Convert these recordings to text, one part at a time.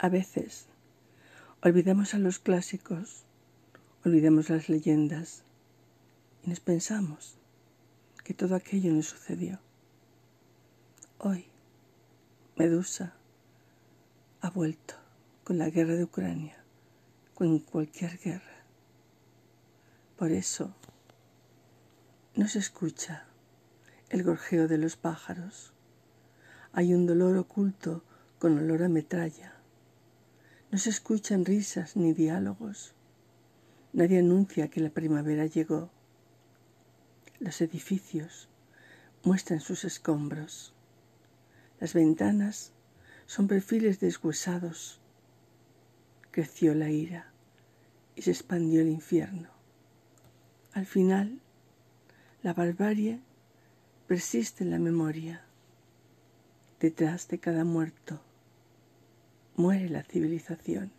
A veces olvidamos a los clásicos, olvidamos las leyendas y nos pensamos que todo aquello nos sucedió. Hoy, Medusa ha vuelto con la guerra de Ucrania, con cualquier guerra. Por eso no se escucha el gorjeo de los pájaros. Hay un dolor oculto con olor a metralla. No se escuchan risas ni diálogos. Nadie anuncia que la primavera llegó. Los edificios muestran sus escombros. Las ventanas son perfiles deshuesados. Creció la ira y se expandió el infierno. Al final, la barbarie persiste en la memoria. Detrás de cada muerto muere la civilización.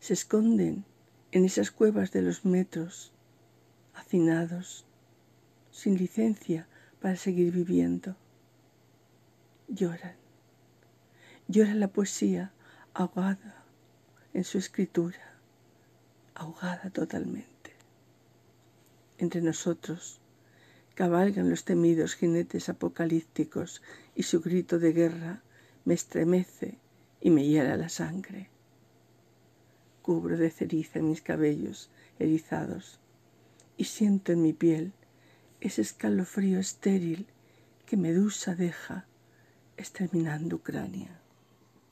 Se esconden en esas cuevas de los metros, hacinados, sin licencia para seguir viviendo. Lloran. Llora la poesía ahogada en su escritura, ahogada totalmente. Entre nosotros cabalgan los temidos jinetes apocalípticos y su grito de guerra me estremece y me hiela la sangre. Cubro de ceriza mis cabellos erizados y siento en mi piel ese escalofrío estéril que Medusa deja exterminando Ucrania.